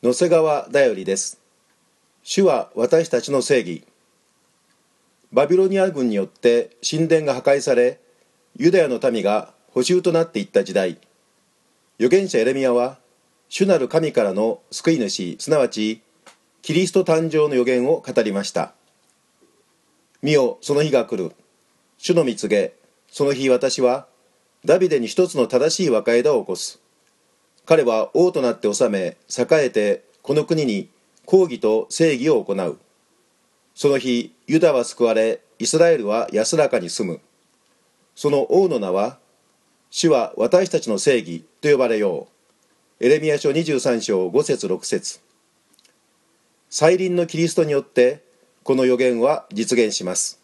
野瀬川だよりです。主は私たちの正義。バビロニア軍によって神殿が破壊されユダヤの民が補修となっていった時代。預言者エレミアは主なる神からの救い主すなわちキリスト誕生の予言を語りました。見よその日が来る。主の蜜げその日私はダビデに一つの正しい和解枝を起こす。彼は王となって治め栄えてこの国に公義と正義を行う。その日ユダは救われイスラエルは安らかに住む。その王の名は主は私たちの正義と呼ばれよう。エレミア書23章5節6節。再臨のキリストによってこの予言は実現します。